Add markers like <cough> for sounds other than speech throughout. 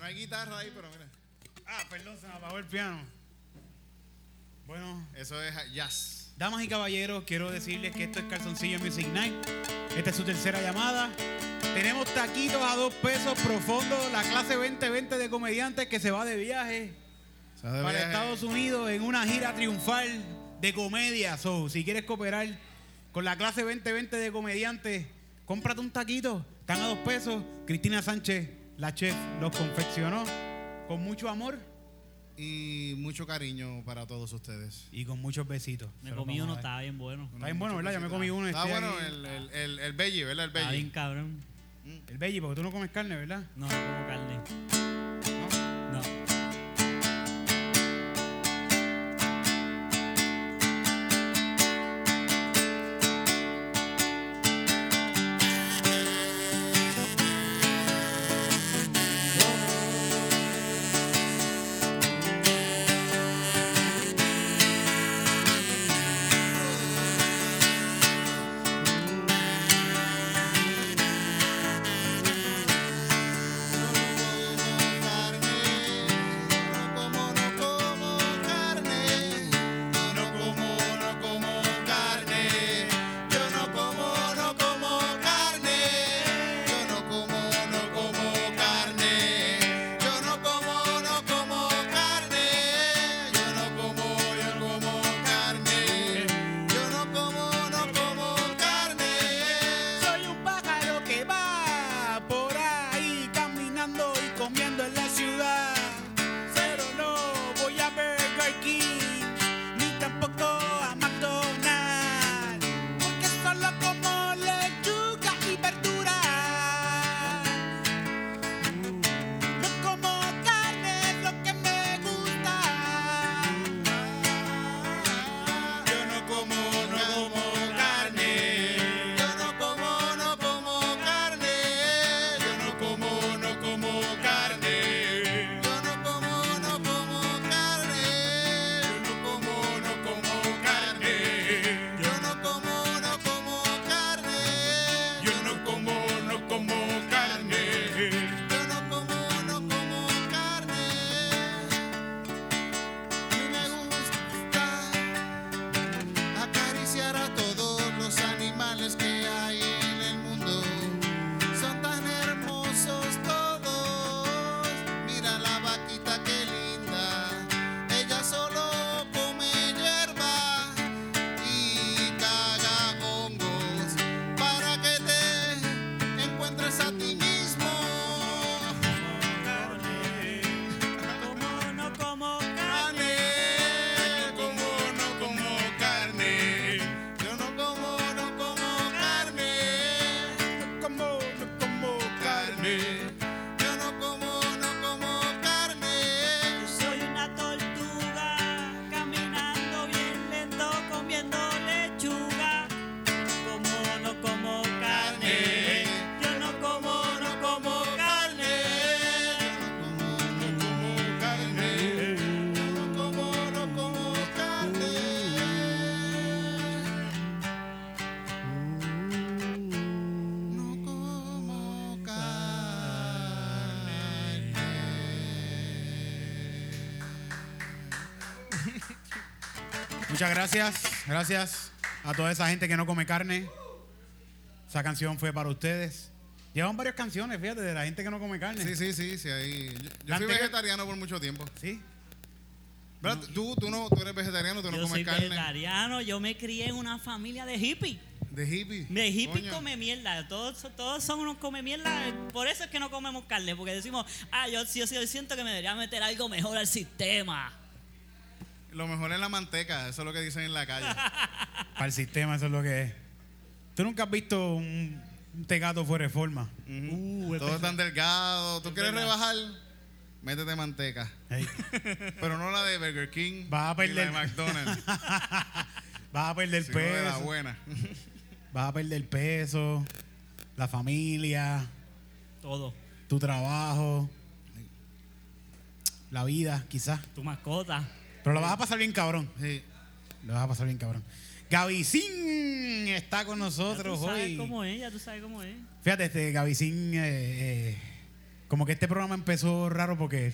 No hay guitarra ahí, pero mira. Ah, perdón, se me apagó el piano. Bueno, Eso es jazz. damas y caballeros, quiero decirles que esto es Calzoncillo Music Night. Esta es su tercera llamada. Tenemos taquitos a dos pesos profundos, la clase 2020 de comediantes que se va de viaje de para viaje. Estados Unidos en una gira triunfal de comedia. So, si quieres cooperar con la clase 2020 de comediantes, cómprate un taquito. Están a dos pesos. Cristina Sánchez, la chef, los confeccionó con mucho amor Y mucho cariño para todos ustedes. y con muchos besitos. Me comí uno, estaba bien bueno. Está bien bueno, ¿verdad? Ya me comí uno. Está estoy bueno el, el, el, el veggie, ¿verdad? El Estaba bien veggie. cabrón. El veggie, porque tú no comes carne, ¿verdad? No, no como carne. Muchas gracias, gracias a toda esa gente que no come carne. Esa canción fue para ustedes. Llevan varias canciones, fíjate, de la gente que no come carne. Sí, sí, sí, sí. Ahí. Yo, yo fui vegetariano por mucho tiempo. ¿Sí? Tú, tú, no, tú eres vegetariano, tú no Yo comes soy carne. vegetariano, yo me crié en una familia de hippies. De hippie. De hippie Coño. come mierda, todos, todos son unos come mierda, por eso es que no comemos carne, porque decimos, ah, yo, yo, yo siento que me debería meter algo mejor al sistema. Lo mejor es la manteca, eso es lo que dicen en la calle. <laughs> Para el sistema, eso es lo que es. ¿Tú nunca has visto un, un tegato fuera de forma? Ujú. Todos tan delgados. ¿Tú quieres rebajar? Métete manteca. <laughs> Pero no la de Burger King. Vas a ni la de perder. McDonald's. <laughs> Vas a perder sino de la peso. buena. Vas a perder peso, la familia, Todo. tu trabajo, la vida, quizás. Tu mascota. Pero lo vas a pasar bien cabrón. Sí. Lo vas a pasar bien cabrón. Gavicín está con Ya nosotros tú sabes hoy. cómo es, ya tú sabes cómo es. Fíjate, este Gavicín eh, eh, como que este programa empezó raro porque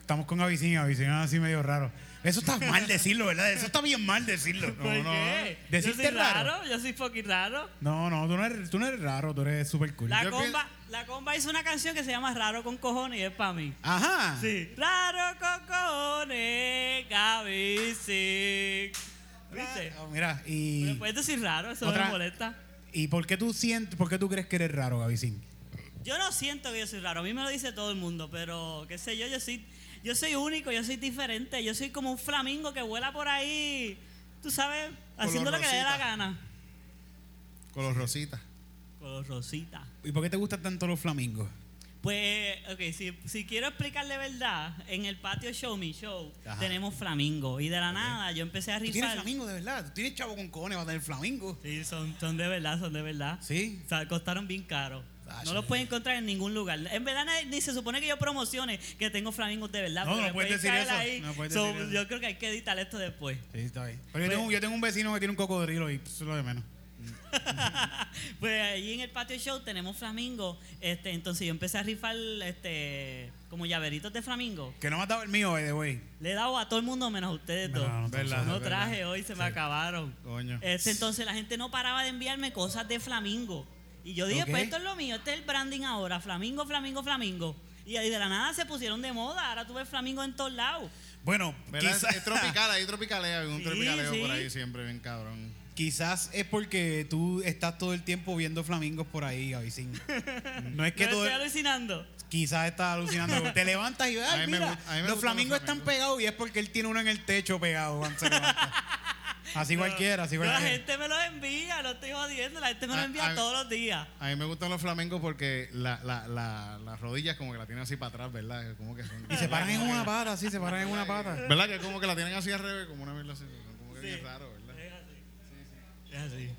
estamos con Avicin, Avicin así medio raro. Eso está mal decirlo, ¿verdad? Eso está bien mal decirlo. ¿Por qué? Yo ¿Deciste soy raro? raro, yo soy fucking raro. No, no, tú no eres, tú no eres raro, tú eres súper cool. La Yo comba, la comba hizo una canción que se llama Raro con cojones y es para mí. Ajá. Sí. Raro con cojones, Gaby ¿Viste? Ah, mira, ¿Me y, puedes decir raro? Eso no Otra- me molesta. ¿y por qué tú sientes, por qué tú crees que eres raro, Gavicín? Yo no siento que yo soy raro. A mí me lo dice todo el mundo, pero qué sé yo, yo soy, yo soy único, yo soy diferente. Yo soy como un flamingo que vuela por ahí, tú sabes, haciendo lo que le dé la gana. Color rosita. Con rosita. ¿Y por qué te gustan tanto los flamingos? Pues, ok, si, si quiero explicarle verdad, en el patio Show Me Show Ajá. tenemos flamingo. Y de la nada yo empecé a ¿Tú tienes rifar. flamingo de verdad? ¿Tú tienes chavo con cojones para tener flamingo? Sí, son, son de verdad, son de verdad. Sí. O sea, costaron bien caro. Ah, No los puedes encontrar en ningún lugar. En verdad ni, se supone que yo promocione que tengo flamingos de verdad. No, no puedes decir eso, no puedes So, decir eso. Yo creo que hay que editar esto después. Sí, está bien. Pero yo, Pues- tengo, yo tengo un vecino que tiene un cocodrilo y eso es lo de menos. <laughs> Pues ahí en el patio show tenemos flamingos. Este, entonces yo empecé a rifar este, como llaveritos de flamingo. Que no me ha dado el mío, way. Le he dado a todo el mundo menos a ustedes No, dos. no, no, Verdad, No verdad. traje hoy, se me acabaron. Coño. Este, entonces la gente no paraba de enviarme cosas de flamingo. Y yo dije, pues esto es lo mío, este es el branding ahora, flamingo, flamingo, flamingo. Y ahí de la nada se pusieron de moda, ahora tú ves flamingo en todos lados. Bueno, quizás, Es tropical, hay tropicaleo, hay un Sí, tropicaleo por ahí siempre, bien cabrón. quizás es porque tú estás todo el tiempo viendo flamingos por ahí, Gavicín. <laughs> No es que ¿No todo... estoy alucinando? Quizás estás alucinando. <laughs> Te levantas y ves, mira, me los flamingos los están flamingos. pegados y es porque él tiene uno en el techo pegado cuando se levanta. <laughs> Así cualquiera, así No, La cualquiera. gente me los envía, no estoy jodiendo, la gente me los envía todos los días. A mí me gustan los flamencos porque la, la, la, las rodillas como que la tienen así para atrás, ¿verdad? Como que son, Y se paran en una pata, sí, se paran en una pata. ¿Verdad? Que como que la tienen así al revés, como una mierda así. Como que Sí. bien raro, ¿verdad? Es así. Es así.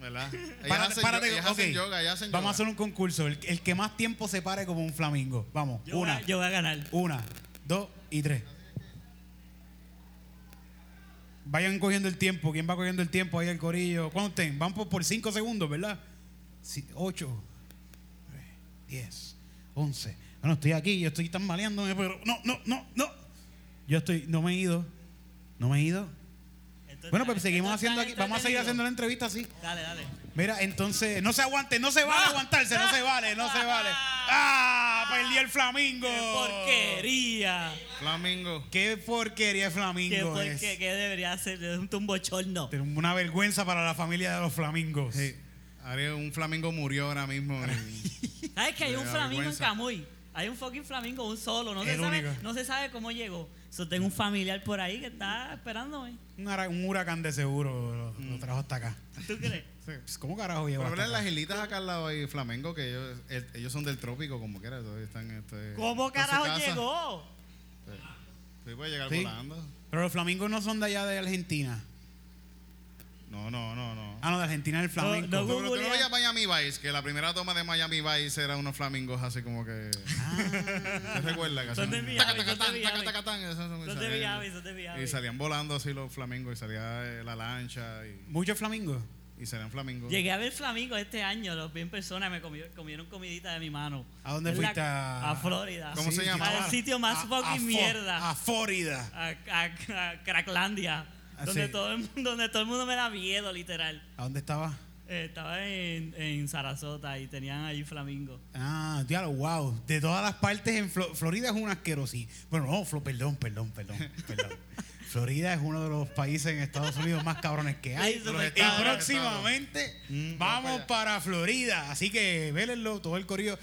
¿Verdad? <laughs> Párate, hacen, párate, yo- ellas ok. hacen yoga, ellas hacen Vamos a hacer un concurso. El, el que más tiempo se pare como un flamingo. Vamos, Yo, una, voy a, yo voy a ganar. una, dos y tres. Vayan cogiendo el tiempo. ¿Quién va cogiendo el tiempo ahí el corillo? ¿Cuánto ten? Van por, por cinco segundos, ¿verdad? Sí, ocho, nueve, diez, once. Bueno, estoy aquí, yo estoy tan maleándome, pero no, no, no, no. Yo estoy, no me he ido. No me he ido. Entonces, Bueno, pues ¿esto seguimos haciendo aquí. Vamos a seguir haciendo la entrevista así. Dale, dale. Mira, entonces, no se aguante, no se vale ¡Ah! <laughs> aguantarse, no se vale, no se vale. <laughs> ¡Ah! Perdí el flamingo. ¡Qué porquería! Flamingo. Qué porquería de ¿Qué, flamingo por- es. qué- qué debería ser? Es un tumbochorno. Una vergüenza para la familia de los flamingos. Sí. Un flamingo murió ahora mismo. <laughs> ¿Sabes que hay un flamingo vergüenza. en Camuy? Hay un fucking flamingo, un solo. No, se sabe, no se sabe cómo llegó. So, tengo un familiar por ahí que está esperándome. Un, hura- un huracán de seguro lo, lo trajo hasta acá. ¿Tú crees? <laughs> Pues, ¿Cómo carajo llegó Pero las islitas acá al lado hay flamengo que ellos, el- ellos son del trópico como quiera. todavía Están, este, ¿Cómo carajo llegó? Sí, puede llegar Sí. volando. Pero los flamingos no son de allá de Argentina. No, no, no, no. Ah, no, de Argentina el flamenco. no, Tú, pero tú no a Miami Vice, que la primera toma de Miami Vice era unos flamingos así como que. ¿Te recuerdas? Que Son de Miami, son de Miami. son- de Miami. Y salían volando así los flamingos y salía eh, la lancha y, Muchos flamingos. y salían flamingos. Llegué a ver flamingos este año, los vi en persona, me comi- comieron comidita de mi mano. ¿A dónde En fuiste a- A Florida. ¿Cómo se llamaba? Al sitio más A- fucking a mierda. A Florida. A, a- a Cracklandia. Ah, donde, sí. todo el, mundo- donde todo el mundo me da miedo, literal. ¿A dónde estaba? Eh, estaba en, en Sarasota y tenían ahí flamingos. Ah, diablo, wow. De todas las partes en Flo- Florida es una asquerosidad. Bueno, no, Flo- perdón, perdón, perdón, <laughs> perdón. Florida es uno de los países en Estados Unidos más cabrones que hay. Y próximamente Mm, vamos para para Florida. Así que vélenlo, todo el corrido.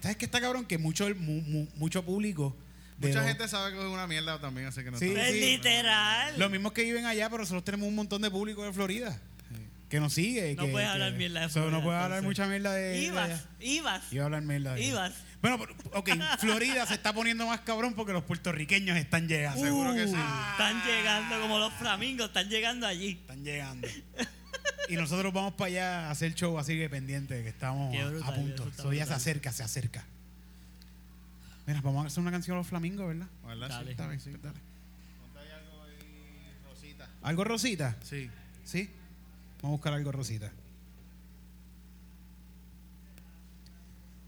¿Sabes qué está cabrón? Que mucho, mu- mu- mucho público. De Mucha gente sabe que es una mierda también, así que no Sí, está- Es literal. Los mismos que viven allá, pero nosotros tenemos un montón de público de Florida que nos sigue. No que- puedes que- hablar mierda de so, No Florida, puedes hablar entonces. mucha mierda de. Ibas, ibas. Iba a hablar mierda de Ibas. Bueno, pero, ok, Florida se está poniendo más cabrón porque los puertorriqueños están llegando. Seguro que sí. Están llegando como los flamingos, están llegando allí. Están llegando. y nosotros vamos para allá a hacer show, así que pendiente, que estamos a- brutal, a punto. eso ya se acerca, se acerca. Mira, vamos a hacer una canción a los flamingos, ¿verdad? ¿Verdad? Sí. Dale. Está bien, sí, dale. Ponte ahí algo ahí, Rosita. ¿Algo rosita? Sí. ¿Sí? Vamos a buscar algo rosita.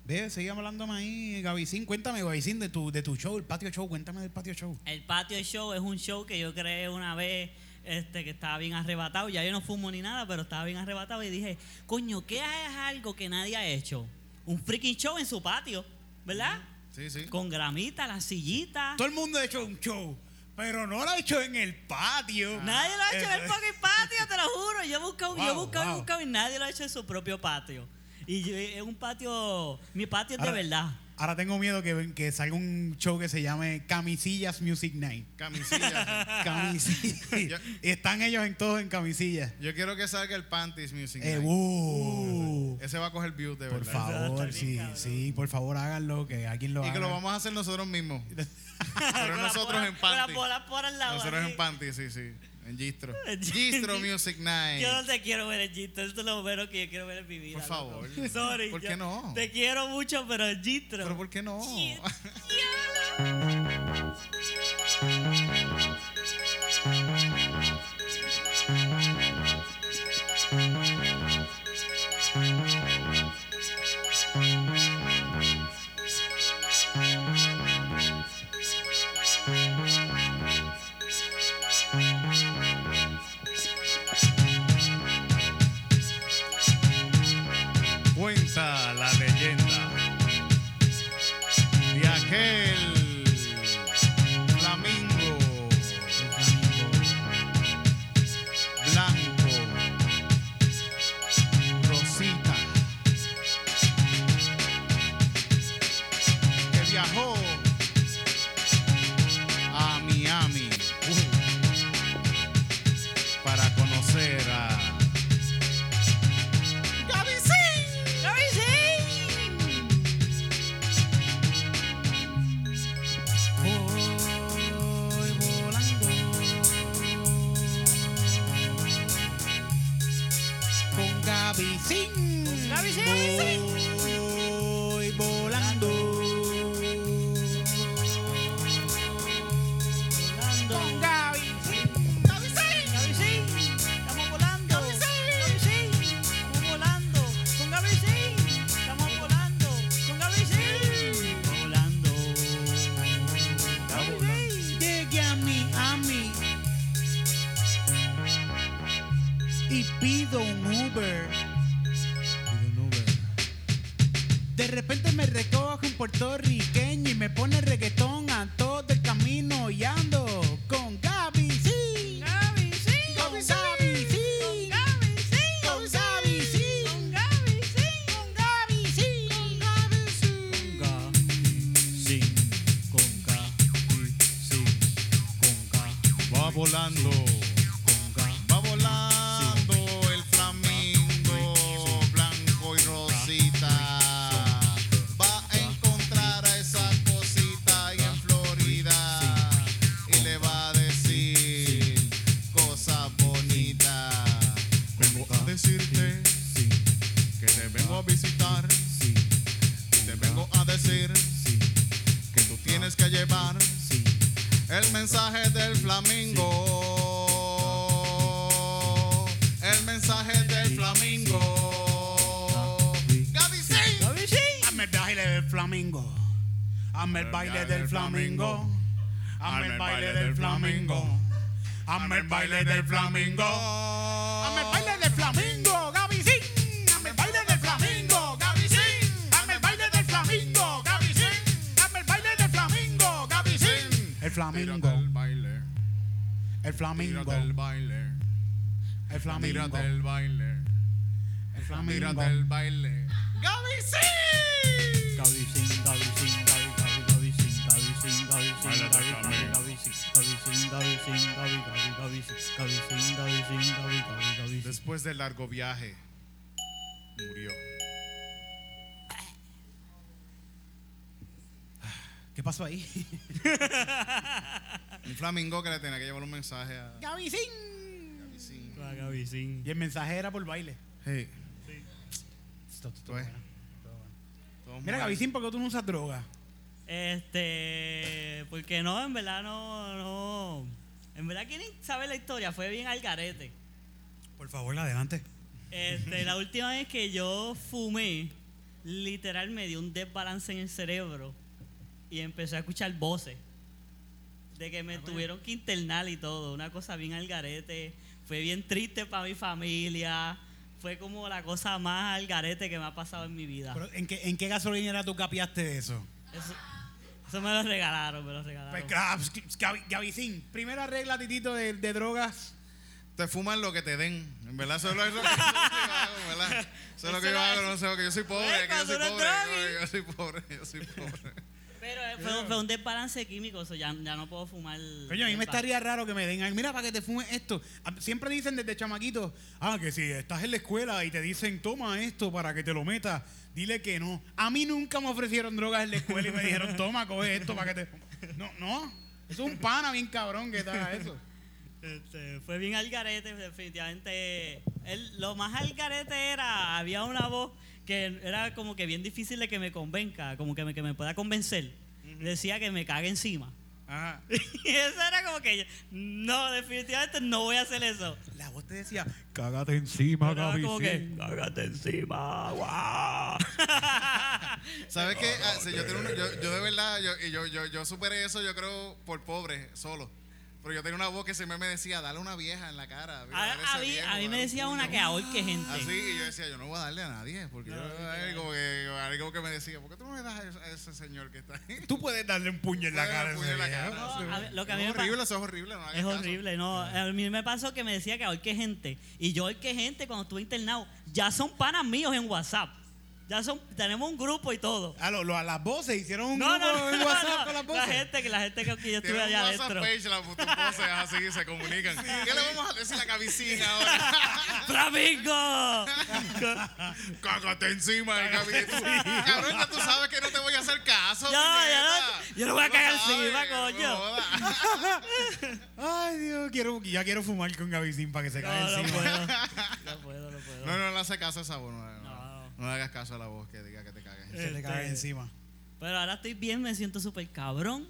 Ve, sigue hablando ahí, Gavicín. Cuéntame, Gavicín, de tu, de tu show, el patio show. Cuéntame del patio show. El patio show es un show que yo creé una vez este, que estaba bien arrebatado. Ya yo no fumo ni nada, pero estaba bien arrebatado. Y dije, coño, ¿qué es algo que nadie ha hecho? Un freaking show en su patio, ¿verdad? Sí, sí. Con gramita, las sillitas. Todo el mundo ha hecho un show, pero no lo ha hecho en el patio. Nadie lo ha hecho en el fucking patio, te lo juro. Yo he buscado, yo he buscado wow. buscado y nadie lo ha hecho en su propio patio. Y yo- es un patio, mi patio es de verdad. Ahora tengo miedo que, que salga un show que se llame Camisillas Music Night. Camisillas. <laughs> Camisillas. y están ellos en todos en camisillas. Yo quiero que salga el Panties Music Eh, Night. uh, Ese va a coger views de por verdad. favor, Está bien, sí, cabrón. sí, por favor háganlo, que alguien lo Y haga. que lo vamos a hacer nosotros mismos. <laughs> Pero nosotros en por lado. Nosotros en Panties, sí, sí. <laughs> En Gistro. Gistro. Music Night. Yo no te quiero ver en Gistro, esto es lo menos que yo quiero ver en mi vida. Por favor. loco. Sorry. ¿Por qué no? Te quiero mucho, pero en Gistro. Pero ¿por qué no? <laughs> volando, baile del flamingo. Hazme el baile del flamingo, Gaby Singh. Hazme el baile del flamingo, Gaby Singh. Hazme el baile del flamingo, Gaby Singh. Hazme el baile del flamingo, Gaby Singh. El flamingo, el baile. el flamingo, el baile. el flamingo, Tírate el baile. el flamingo. Tírate el baile. Gaby, sí. Gaby, sí. Después del largo viaje, murió. ¿Qué pasó ahí? <laughs> Un flamingo que le tenía que llevar un mensaje a sí. Y el mensaje era por baile. Hey, Esto- esto- Pues, bueno. Mira. Gaby, ¿por qué tú no usas droga? Este, porque no, en verdad no, no. En verdad que ni sabe la historia, fue bien al garete. Por favor, adelante. Este, la última vez que yo fumé literal me dio un desbalance en el cerebro y empecé a escuchar voces de que me tuvieron que internar y todo, una cosa bien al garete, fue bien triste para mi familia, fue como la cosa más al garete que me ha pasado en mi vida. Pero, ¿en, qué, ¿En qué gasolinera tú capiaste de eso? Eso, eso me lo regalaron, me lo regalaron. Pues, pues, Gavicín, primera regla, titito, de, de drogas. Te fuman lo que te den. En verdad, eso es lo, eso es lo que yo hago, en ¿verdad? Eso es lo que yo hago, no sé, porque yo soy pobre, que yo soy pobre. yo soy pobre, yo soy pobre. Pero eh, fue, fue un desbalance químico, eso ya, ya no puedo fumar. Coño, a mí me estaría raro que me den, "Ay, mira, para que te fumes esto. Ah, Siempre dicen desde chamaquitos, ah, que si estás en la escuela y te dicen, toma esto para que te lo metas, dile que no. A mí nunca me ofrecieron drogas en la escuela y me dijeron, <laughs> toma, coge esto para que te... No, no, es un pana bien cabrón que haga eso. Este, fue bien al garete, definitivamente. Él, lo más al garete era, había una voz que era como que bien difícil de que me convenga, como que me, que me pueda convencer. Decía que me cague encima. Ajá. <laughs> y eso era como que, yo, no, definitivamente no voy a hacer eso. La voz te decía, cágate encima, Gaby. como que, cágate encima, guau. <laughs> ¿Sabes qué? Ah, sí, yo, tengo un- yo, yo de verdad, yo, y yo, yo, yo superé eso, yo creo, por pobre, solo. Pero yo tenía una voz que siempre me decía, dale una vieja en la cara. mira, A, a mí, viejo, a mí me decía puño". una que ahorque gente. Así, y yo decía, yo no voy a darle a nadie, porque yo, algo, que, algo que me decía, ¿por qué tú no me das a ese, señor que está ahí? Tú puedes darle un puño en la cara. a darle un ese puño en la viejo. cara. No, a ver, lo que a mí es horrible, eso es horrible. No Es caso. horrible, no. A mí me pasó que me decía que ahorque gente. Y yo ahorqué gente cuando estuve internado. Ya son panas míos en WhatsApp. Ya son, tenemos un grupo y todo. Ah, lo, lo- a las voces, hicieron un No, grupo no, no, en no, WhatsApp no. con las La voces. gente, que la gente que yo estuve allá WhatsApp adentro. page, la, tus voces así se comunican. ¿Qué le vamos a decir a la cabecina ahora? <laughs> ¡Flamingo! Cágate encima, Gaby. Tú, Cabrón, ya tú sabes que no te voy a hacer caso. Ya, ya puñeta. no- yo no voy a cagar encima, no coño. <laughs> Ay, Dios, quiero, ya quiero fumar con Gavicín para que se No, caiga no encima. puedo. <laughs> No puedo, no puedo. No, no le hace caso a esa voz. No, le hagas caso a la voz que diga que te cagues. Se le Este- encima. Pero ahora estoy bien, me siento súper cabrón.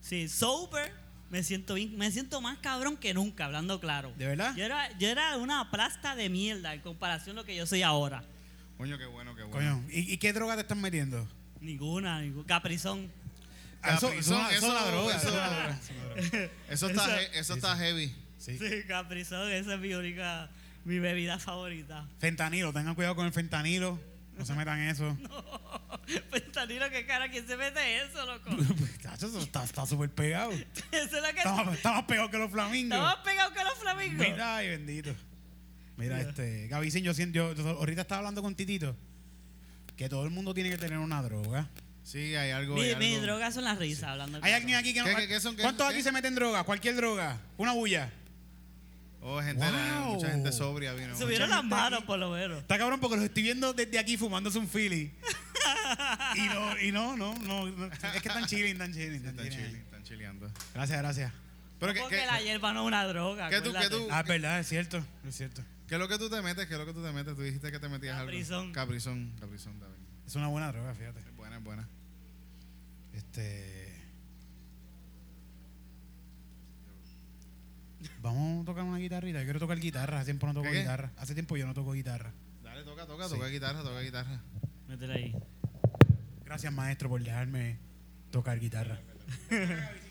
Sí, sober, me siento bien, me siento más cabrón que nunca, hablando claro. ¿De verdad? Yo era, yo era una plasta de mierda en comparación a lo que yo soy ahora. Coño, qué bueno, qué bueno. Coño, ¿y, y qué droga te están metiendo? Ninguna, ninguna. Caprizón. Ah, eso, Capri eso, eso es una eso- droga. Eso, eso- es una droga, eso es una droga. Eso está, he- eso está heavy. Sí. Sí, Caprizón, esa es mi única, mi bebida favorita. Fentanilo, tengan cuidado con el fentanilo. No se metan eso. <laughs> Fentanilo, qué cara, ¿quién se mete eso, loco? <laughs> Chacho, eso está está súper pegado. <laughs> Eso es lo que Está más, está más pegado que los está flamingos. más pegado que los flamingos. Mira, ay, bendito. Mira, este, Gavicín, yo siento, yo, yo ahorita estaba hablando con Titito que todo el mundo tiene que tener una droga. Sí, hay algo. Mi, hay mi algo. droga son las risas, hablando ¿Hay alguien aquí que no? ¿Qué- qué- qué son- qué- ¿Cuántos qué? aquí se meten droga? Cualquier droga. Una bulla. Oh, gente, Wow. mucha gente sobria vino. Subieron las manos, por lo menos. Está cabrón porque los estoy viendo desde aquí fumándose un Philly. <laughs> y no, y no, no, no, no. Es que están chilling, están chilling, están Están chilling. están chileando. Gracias, gracias. Pero ¿qué, Porque la hierba no es una droga. ¿Qué tú- qué tú- Ah, es verdad, es cierto, es cierto. qué es lo que tú te metes? ¿Qué es lo que tú te metes? Tú dijiste que te metías Caprizón. algo. Caprizón. Caprizón, bien. Es una buena droga, fíjate. Es buena, es buena. Este. Vamos a tocar una guitarrita. Yo quiero tocar guitarra. Hace tiempo no toco guitarra. Hace tiempo yo no toco guitarra. Dale, toca, toca, Sí. toca guitarra, toca guitarra. Métele ahí. Gracias, maestro, por dejarme tocar guitarra. <laughs>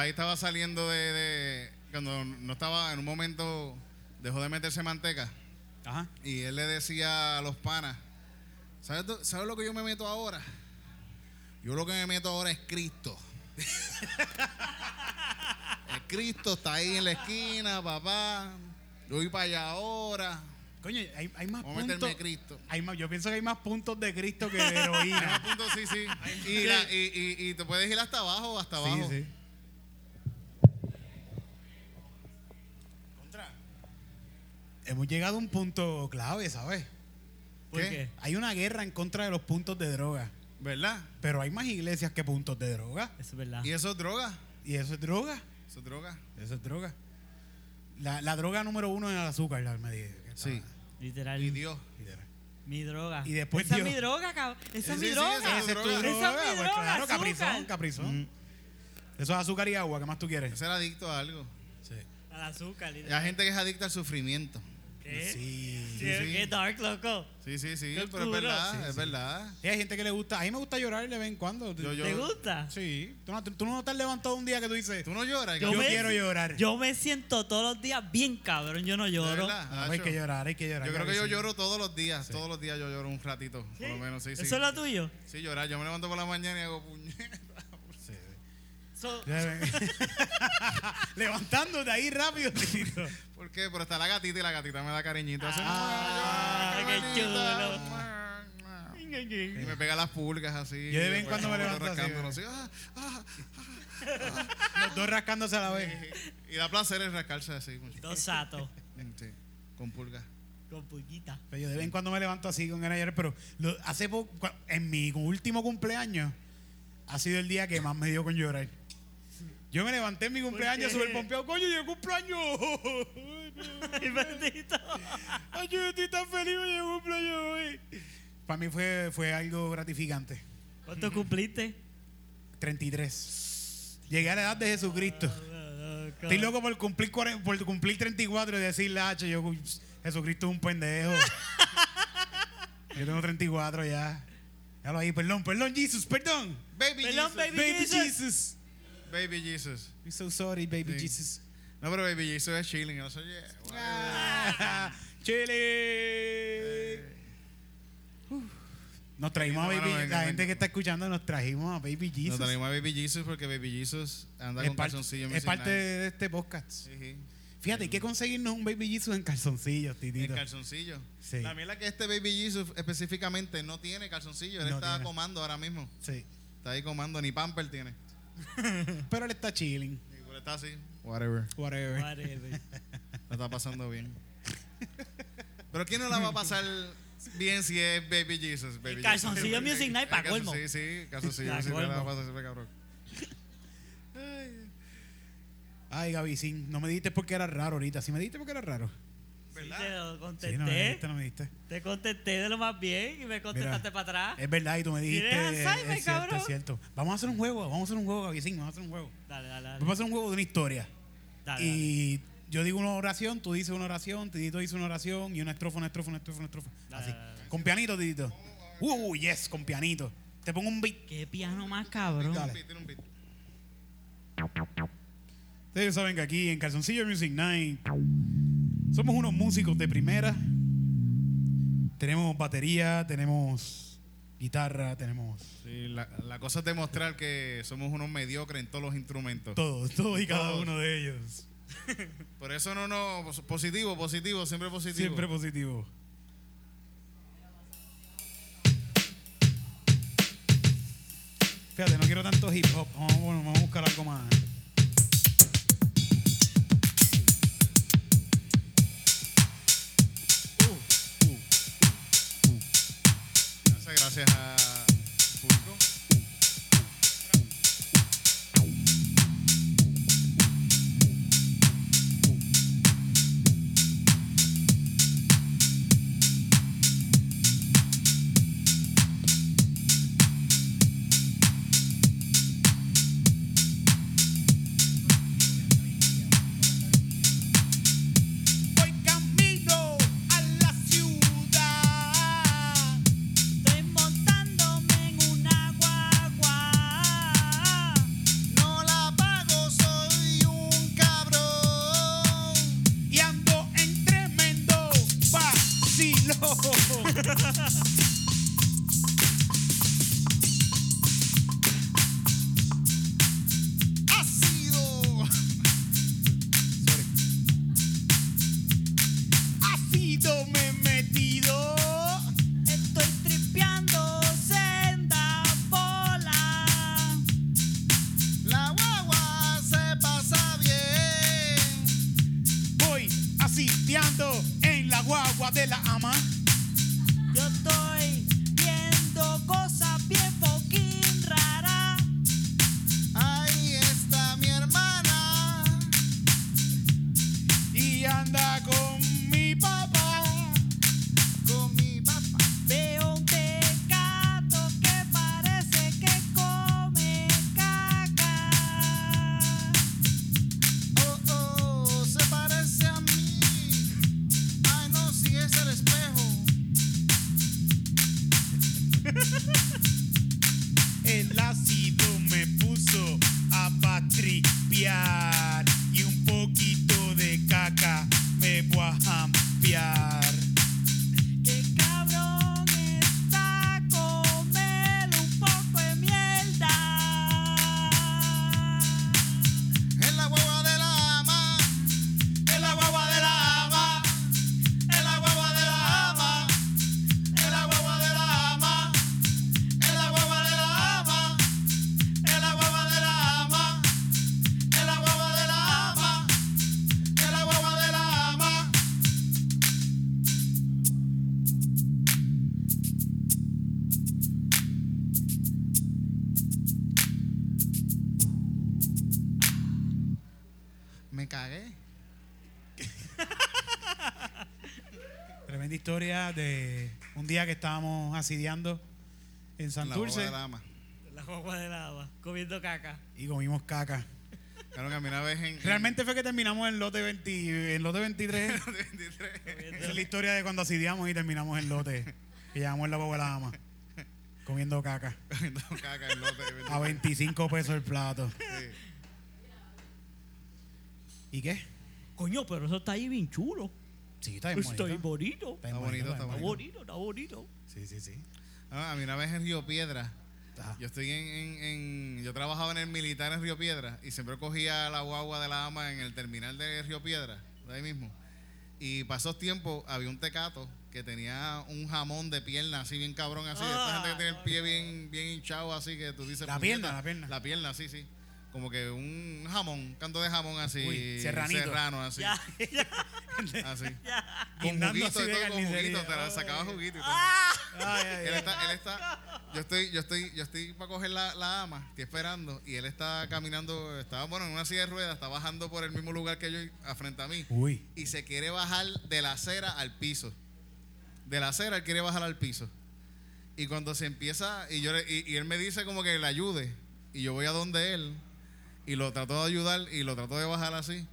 país estaba saliendo de, de- Cuando no estaba en un momento. Dejó de meterse manteca. Ajá. Y él le decía a los panas: ¿Sabes, tú- ¿Sabes lo que yo me meto ahora? Yo lo que me meto ahora es Cristo. <laughs> el Cristo está ahí en la esquina, papá. Yo voy para allá ahora. Coño, hay, hay más Vamos a meterme puntos. Cristo. Hay más, yo pienso que hay más puntos de Cristo que de <laughs> heroína. punto, sí, sí. Y, la- y, y- y te puedes ir hasta abajo, hasta sí, abajo. sí. Contra. Hemos llegado a un punto clave, ¿sabes? ¿Por ¿Qué? qué? Hay una guerra en contra de los puntos de droga. ¿Verdad? Pero hay más iglesias que puntos de droga. Eso es verdad. Y eso es droga. Y eso es droga. Eso es droga. Eso es droga. La, la droga número uno es el azúcar, la me dije, que Sí. estaba- Literal. Y Dios. Mi droga. Y después Esa Dios- es mi droga, cabrón. Esa Sí, es mi sí, sí, droga. esa es Esa es tu droga. Esa es mi pues droga, claro, caprizón, caprizón. Eso es azúcar y agua, ¿qué más tú quieres? Ser adicto a algo. Sí. Al azúcar, Hay literal. gente que es adicta al sufrimiento. Sí. Sí, sí. Qué dark, loco. Sí, sí, sí. Qué Pero es oscuro. verdad, Sí, es sí. verdad. Hay gente que le gusta. A mí me gusta llorar de vez en cuando. Yo- yo- ¿Te gusta? Sí. ¿Tú no, tú no te has levantado un día que tú dices, Tú no lloras. Yo cabrón? quiero llorar. Yo me siento todos los días bien cabrón. Yo no ¿De lloro. verdad? "Ah, hay que llorar, hay que llorar? Yo creo que yo sí". lloro todos los días. Todos los días yo lloro un ratito, por lo menos. Sí, sí. ¿Eso es lo tuyo? Sí, llorar. Yo me levanto por la mañana y hago puñetas. <laughs> Sí. So- <laughs> <laughs> Levantándote ahí rápido, Tito. ¿Por qué? Pero está la gatita y la gatita me da cariñito. Hace, Ah, "Ay, qué gatita". chulo. Y me pega las pulgas así. Yo de vez en cuando me levanto así, rascándolo así, ah, ah, Los dos rascándose a la vez. Y da placer el rascarse así. mucho. Dos satos Sí, con pulgas. con pulguita. Pero yo de vez en cuando me levanto así con de llorar, pero lo- hace poco, en mi último cumpleaños, ha sido el día que más me dio con llorar. Yo me levanté en mi cumpleaños súper pompeado. Coño, yo cumpleaños. <laughs> Ay, bendito. Ay, yo estoy tan feliz, yo cumpleaños hoy. Para mí fue, fue algo gratificante. ¿Cuánto cumpliste? 33. Llegué a la edad de Jesucristo. Estoy loco por cumplir, cuaren- por cumplir 34 y decirle, H, yo, Jesucristo es un pendejo. <laughs> yo tengo 34 ya. Ya lo ahí, perdón, perdón, Jesus, perdón. Baby Perdón, Jesus. baby. Baby Jesus. Jesus. Baby Jesus. I'm so sorry, baby Sí. Jesus. No, pero Baby Jesus es chilling. No sé, yeah, wow. Ah, <laughs> Chile. Uf. Nos trajimos a Baby venga, La venga. gente que está escuchando nos trajimos a Baby Nos Jesus. traemos a Baby Jesus porque Baby Jesus anda es con parte, calzoncillo. es parte de este podcast. Fíjate, hay que conseguirnos un Baby Jesus en calzoncillos, En titito. calzoncillo. Sí. La mierda que este Baby Jesus específicamente no tiene calzoncillo. Él No está tiene. comando ahora mismo. Sí. Está ahí comando. Ni pamper tiene. <laughs> Pero él está chilling. Está así. Whatever. Whatever. Whatever. La está pasando bien. Pero ¿quién no la va a pasar bien si es Baby Jesus? Baby El calzoncillo Jesus. Music Night El pa' calzon- colmo. Sí, sí, calzoncillo Music Night la va a colmo. pasar siempre cabrón. Ay, Gaby, sí, no me dijiste porque era raro ahorita. Sí me dijiste porque era raro. Sí, te lo Sí, no me contesté. dijiste, no me dijiste. Te contesté de lo más bien y me contestaste para atrás. Es verdad, y tú me dijiste. Alzheimer, es cierto, cabrón. es cierto. Vamos a hacer un juego, vamos a hacer un juego, Gaby, sí, vamos a hacer un juego. Dale, dale, dale. Vamos a hacer un juego de una historia. Dale, y yo digo una oración, tú dices una oración, Tidito dice una oración y una estrofa, una estrofa, una estrofa, una estrofa. Dale, Así. dale, dale. Con pianito, Tidito. Uh, yes, con pianito. Te pongo un beat. Qué piano más cabrón. Dale. Tiene un beat. Ustedes saben que aquí en Calzoncillo Music Night somos unos músicos de primera. Tenemos batería, tenemos guitarra, tenemos Sí, la, la cosa es demostrar que somos unos mediocres en todos los instrumentos. todo, todo y cada Todos. uno de ellos. Por eso no, no, pos- positivo, positivo, siempre positivo. Siempre positivo. Fíjate, no quiero tanto hip hop. Vamos, vamos a buscar algo más. Gracias, a de un día que estábamos asidiando en En la guagua Santurce de la guagua de lava, comiendo caca. y comimos caca. Claro que a mí una vez en. Realmente fue que terminamos en lote 20, en lote 23. en 23. Esa es la historia de cuando asidiamos y terminamos en lote. Que llegamos en la guagua de la ama. Comiendo caca. Comiendo caca en lote de 23. A 25 pesos el plato. Sí. ¿Y qué? Coño, pero eso está ahí bien chulo. Sí, está bien Está bien bonito. Está bonito, está Está bonito. bonito, está bonito. Sí, sí, sí. Ah, a mí una vez en Río Piedra. Ajá. Yo estoy en, en- en- Yo trabajaba en el militar en Río Piedra y siempre cogía la guagua de la ama en el terminal de Río Piedra, de ahí mismo. Y pasó tiempo, había un tecato que tenía un jamón de pierna así bien cabrón, así. de esta gente que tiene el pie bien, bien hinchado, así que tú dices. La pierna, la pierna. La pierna, sí, sí. Como que un jamón, un canto de jamón así. Uy, serranito. Serrano, así. Ya, ya, <laughs> Así. <laughs> ya. Con juguito y todo, con juguito, te la sacaba juguito y todo. ¡Ah! Ay, ay, Él está, él está, yo estoy, yo estoy, yo estoy para coger la, la ama, estoy esperando, y él está caminando, estaba bueno en una silla de ruedas, está bajando por el mismo lugar que yo a frente a mí, Uy. y se quiere bajar de la acera al piso. De la acera él quiere bajar al piso. Y cuando se empieza, y yo y, y él me dice como que le ayude, y yo voy a donde él, y lo trato de ayudar, y lo trato de bajar así.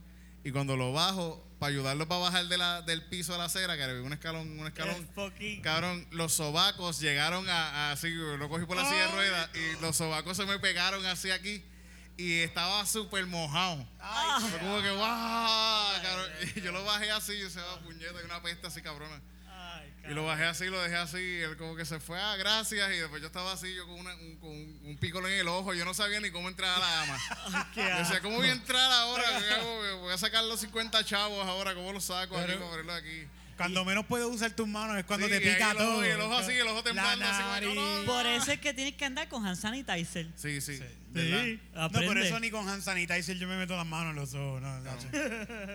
Y cuando lo bajo, para ayudarlo para bajar de la, del piso a la acera, que había un escalón, un escalón, Es Cabrón, los sobacos llegaron a, a- así, lo cogí por la silla de ruedas y los sobacos se me pegaron así aquí y estaba súper mojado. Fue como que, wow, cabrón. <laughs> Y yo lo bajé así y se va puñeta y una pesta así cabrona. Ay, Y lo bajé así, lo dejé así, y él como que se fue, ah, gracias, y después yo estaba así, yo con, una- un, con un, pícolo en el ojo, yo no sabía ni cómo entrar a la ama. <laughs> Yo decía. ¿cómo voy a entrar ahora? Voy a sacar los 50 chavos ahora, ¿cómo los saco aquí Pero-? Cuando menos puedes usar tus manos es cuando Sí, te pica el ojo- todo. y el ojo así, el ojo temblando, La así como, no, no, Por eso es que tienes que andar con hand sanitizer. Sí, sí, Sí. ¿verdad? No, por eso ni con hand sanitizer yo me meto las manos en los ojos.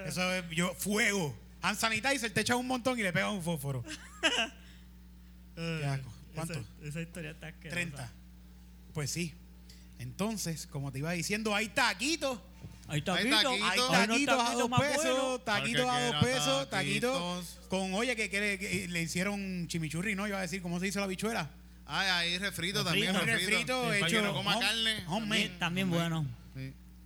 Eso es yo, fuego. Hand sanitizer te echa un montón y le pega un fósforo. <laughs> Qué asco. ¿Cuánto? Esa, esa historia está asquerosa. 30. Pues sí. Entonces, como te iba diciendo, hay taquitos. Hay taquitos. taquitos. Hay taquitos a dos pesos, taquitos a dos pesos, taquitos taquitos. con, oye, que, quiere- que le hicieron chimichurri, ¿no? Iba a decir, ¿cómo se dice la bichuela? Ay, ahí refrito Refrito. también, refrito. refrito hecho que no coma home- carne. también bueno.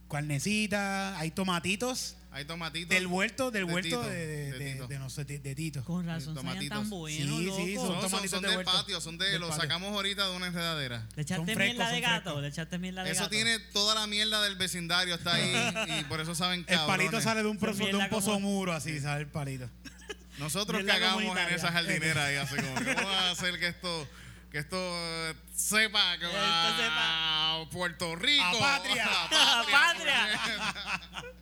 Carnecita, hay tomatitos. Hay tomatitos. Del huerto, del de huerto Tito, de, de, de de- Tito. de no sé, de, de Tito. Con razón, tomatitos. tan buenos, Sí, sí, son No, son, tomatitos son de del huerto. patio, son de, Del los patio. sacamos ahorita de una enredadera. Le echaste mierda de gato. frescos. Le echaste mierda de Eso gato. tiene toda la mierda del vecindario, está ahí <laughs> y por eso saben El cabrones. palito sale de un, pozo, de un mierda pozo como- muro, así sale el palito. Nosotros cagamos en esa jardinera y así como que vamos a hacer que esto que esto eh, sepa que Esto va a Puerto Rico. A patria. <laughs> A A patria. <laughs>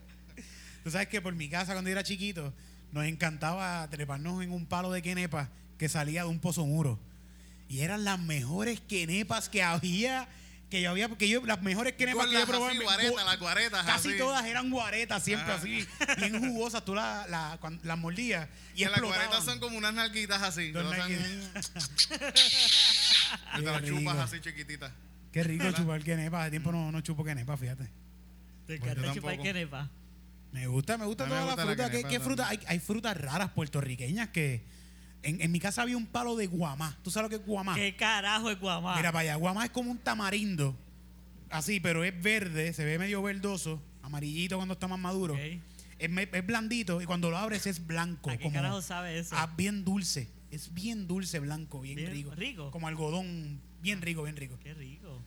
Tú sabes que por mi casa, cuando yo era chiquito, nos encantaba treparnos en un palo de quenepa que salía de un pozo muro. Y eran las mejores quenepas que había, que yo había, porque yo, las mejores quenepas Con que yo probé. así, me- guaretas, las guaretas Casi así. todas eran guaretas, siempre Ajá. así, bien jugosas. Tú las la, las mordías y Y las cuaretas son como unas nalguitas así. Dos <laughs> te las Qué chupas rico. así chiquititas. Qué rico chupar quenepa. Hace tiempo no, no chupo quenepa, fíjate. Te Pues encanta chupar quenepa. Me gusta, me gusta toda me la gusta la fruta. ¿Qué, quenepa qué fruta? Hay, hay frutas raras puertorriqueñas que. En, en mi casa había un palo de guamá. ¿Tú sabes lo que es guamá? ¿Qué carajo es guamá? Mira, para allá. Guamá es como un tamarindo. Así, pero es verde, se ve medio verdoso, amarillito cuando está más maduro. Es, blandito y cuando lo abres es blanco. ¿A qué como, carajo sabe eso? Ah, bien dulce. Es bien dulce, blanco, bien, Bien rico. rico. Como algodón, bien rico, bien rico. Qué rico.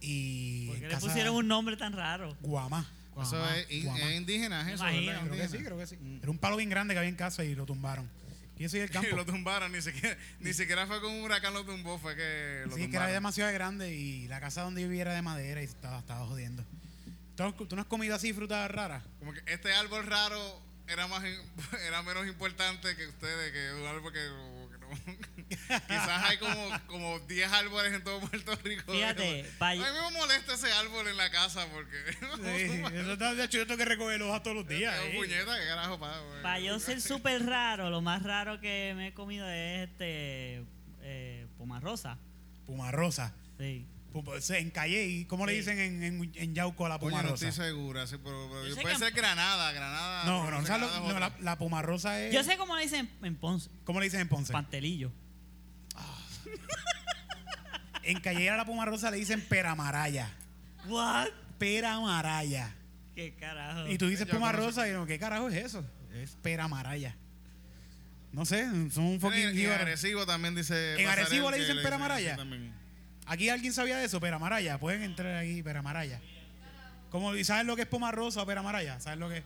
Y. ¿Por qué le pusieron un nombre tan raro? Guamá. Eso Guamá, es, in- guamá. es indígena, es Me eso, imagino. ¿verdad? Creo que sí, Indígena. creo que sí. Era un palo bien grande que había en casa y lo tumbaron. Y eso y el <laughs> campo. lo tumbaron, ni siquiera, ni siquiera fue con un huracán lo tumbó, fue que lo Sí, que era tumbaron. demasiado grande y la casa donde yo vivía era de madera y estaba, estaba jodiendo. ¿Tú, has- tú no has comido así frutas raras? Como que este árbol raro era más in- <laughs> era menos importante que ustedes, que un árbol que, <laughs> quizás hay como, como 10 árboles en todo Puerto Rico. Fíjate, A mí me molesta ese árbol en la casa porque <laughs> Sí, eso está de hecho yo tengo que recoger hojas todos los días. Es eh. un puñeta, qué carajo pa, güey. Para yo ser súper raro, lo más raro que me he comido es este eh, pomarrosa. Puma rosa. Sí. Puma- se- En Calle, ¿cómo le dicen en, en, en Yauco a la Oye, puma no estoy segura, sí, pero, pero Yo sé puede que- ser Granada, Granada. No, no, sé, ¿sabes lo- Granada es no, la, otra. la puma rosa es. Yo sé cómo le dicen en Ponce. ¿Cómo le dicen en Ponce? Pantelillo. En Calle a la puma rosa le dicen peramaraya. What? Peramaraya. ¿Qué carajo? Y tú dices Yo puma conozco- rosa y yo, ¿qué carajo es eso? Es peramaraya. No sé, son un fucking En, en jíbaros. Arecibo también dice. ¿En Pasarel Arecibo le que dicen así peramaraya? también. Aquí alguien sabía de eso, peramaraya. Pueden entrar ahí, peramaraya. ¿Cómo, ¿Y sabes lo que es poma rosa o peramaraya? ¿Sabes lo que es?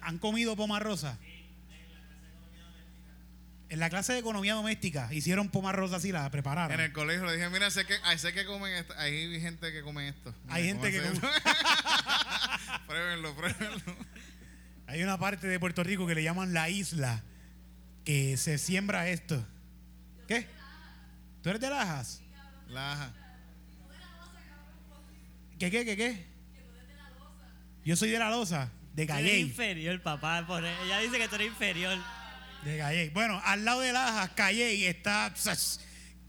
¿Han comido poma rosa? En la clase de economía doméstica hicieron poma rosa así, la prepararon. En el colegio le dije, mira, sé que, sé que comen esto. Hay gente que come esto. Hay gente que come- <laughs> pruébenlo, pruébenlo. Hay una parte de Puerto Rico que le llaman la isla, que se siembra esto. ¿Qué? ¿Tú eres de Lajas? Laja. ¿Qué, qué, qué, qué? Yo soy de la loza, de Tú eres Calle. inferior, papá. por- ella dice que tú eres inferior. De Calle. Bueno, al lado de Lajas, Calle, está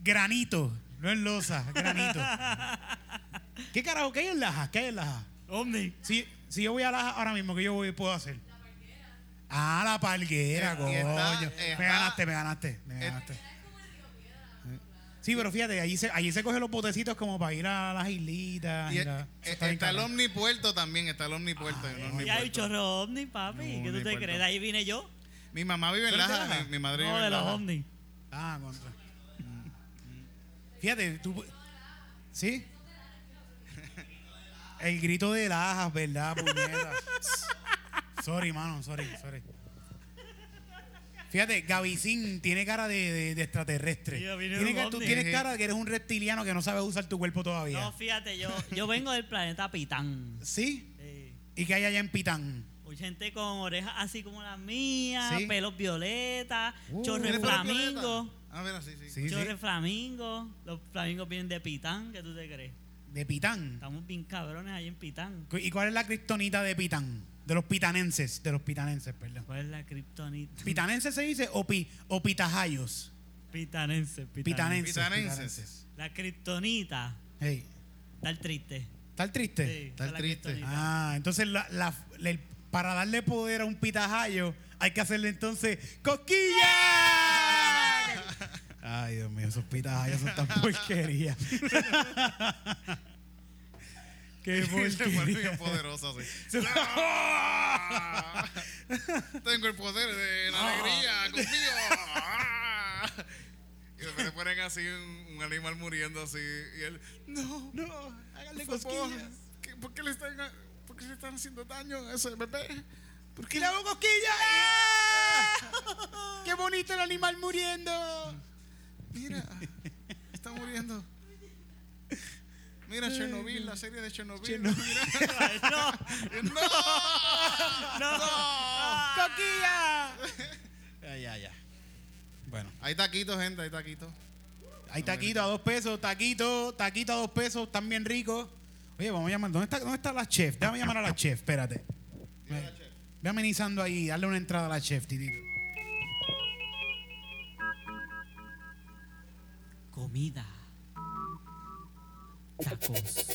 granito. No es loza, granito. <laughs> ¿Qué carajo? ¿Qué hay en Lajas? ¿Qué hay en Lajas? Omni. Si, si yo voy a Lajas ahora mismo, ¿qué yo voy, puedo hacer? Ah, la palguera, Eh, coño. está- me ganaste, me ganaste, me Eh, ganaste. Sí, pero fíjate, allí se, allí se coge los botecitos como para ir a las islitas. Y eh, eh, está el omnipuerto también, está el omnipuerto. Ay, el Y omnipuerto. hay un chorro ovni, papi. No, ¿Qué tú te crees? De ahí vine yo. Mi mamá vive en ¿Tú eres de Laja, Laja? mi, mi madre No, vive de en los Laja. ovnis. Ah, contra. Fíjate, tú. ¿Sí? El grito de Lajas, ¿verdad, <laughs> sorry, mano, sorry, sorry. Fíjate, Gavicín tiene cara de, de- de extraterrestre. Sí, viene Tiene un que- tú ovni. tienes cara de que eres un reptiliano que no sabe usar tu cuerpo todavía. No, fíjate, yo, yo vengo del planeta Pitán. ¿Sí? ¿Y qué hay allá en Pitán? Hay gente con orejas así como las mías, Sí. pelos violetas, Uh. chorre ¿Tienes para el flamingo. planeta? Ah, mira, sí, sí. Sí, sí. Chorre flamingo. Los flamingos vienen de Pitán, ¿qué tú te crees? De Pitán. Estamos bien cabrones ahí en Pitán. ¿Y cuál es la kriptonita de Pitán? De los pitanenses. De los pitanenses, perdón. ¿Cuál es la kriptonita? ¿Pitanenses se dice o, pi, o pitajayos? Pitanense, pitanense. Pitanenses. Pitanenses. La kriptonita. Hey, Está el triste. ¿Está triste? Sí, Está esa es la triste. Ah, entonces la- la- el- para darle poder a un pitajayo hay que hacerle entonces ¡Cosquilla! Ay, Dios mío, esos pitajayos son tan <laughs> porquería. <laughs> Qué <laughs> porquería. bien poderoso así. <laughs> <laughs> Tengo el poder de la alegría conmigo. y después le ponen así un, un animal muriendo así. Y él, no, No, favor, cosquillas. ¿qué- ¿por qué le están, por qué le están haciendo daño a ese bebé? ¿Por qué? ¡Y le hago cosquilla! ¡Qué bonito el animal muriendo! Mira, está muriendo. Mira, Chernobyl, la serie de Chernobyl. Chernobyl. <laughs> Ay, <laughs> no, ¡No! no. ¡Coquilla! Ya, ya, ya. Bueno, Hay taquitos, gente, hay taquitos. hay taquito a dos pesos, taquito, taquito a dos pesos, están bien ricos. Oye, vamos a llamar. ¿Dónde está, dónde está la chef? Déjame llamar a la chef, espérate. Ve, ve amenizando ahí, darle una entrada a la chef, titito. Comida. Tacos.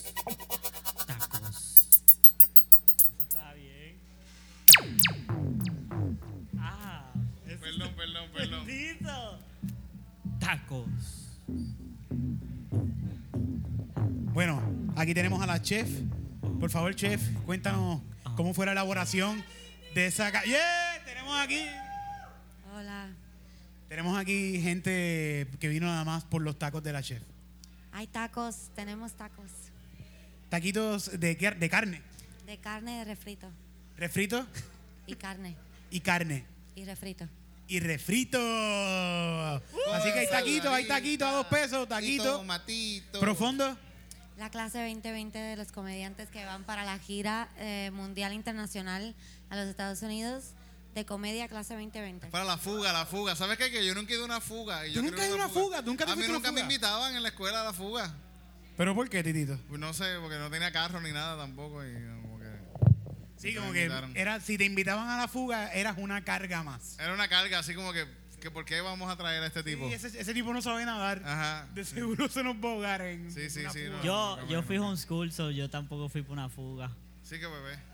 Tacos. Eso está bien. Ah, eso Perdón, perdón, perdón. bendito. Tacos. Bueno, aquí tenemos a la chef. Por favor, chef, cuéntanos cómo fue la elaboración de esa... ¡Yeah! Tenemos aquí... Hola. Tenemos aquí gente que vino nada más por los tacos de la chef. Hay tacos, tenemos tacos Taquitos de, qué- de carne, de carne de refrito refrito y carne y carne. y refrito. Y refrito. Así que hay taquitos, hay taquitos a dos pesos, taquitos. Tomatito. Profundo. La clase 2020 de los comediantes que van para la gira eh, mundial internacional a los Estados Unidos de comedia clase 2020. Para la fuga, la fuga. ¿Sabes qué? Que yo nunca he ido a una fuga. y yo ¿Tú nunca ir ido a una fuga? ¿Tú nunca te A mí nunca me invitaban en la escuela a la fuga. ¿Pero por qué, titito? Pues no sé, porque no tenía carro ni nada tampoco. Y como que Sí, como que era, si te invitaban a la fuga, eras una carga más. Era una carga, así como que, que ¿por qué vamos a traer a este tipo? Sí, ese, ese tipo no sabe nadar. Ajá. De seguro se nos va a ahogar en Sí, sí, sí, no. Yo, no, yo fui homeschool, so yo tampoco fui por una fuga. Sí que bebé.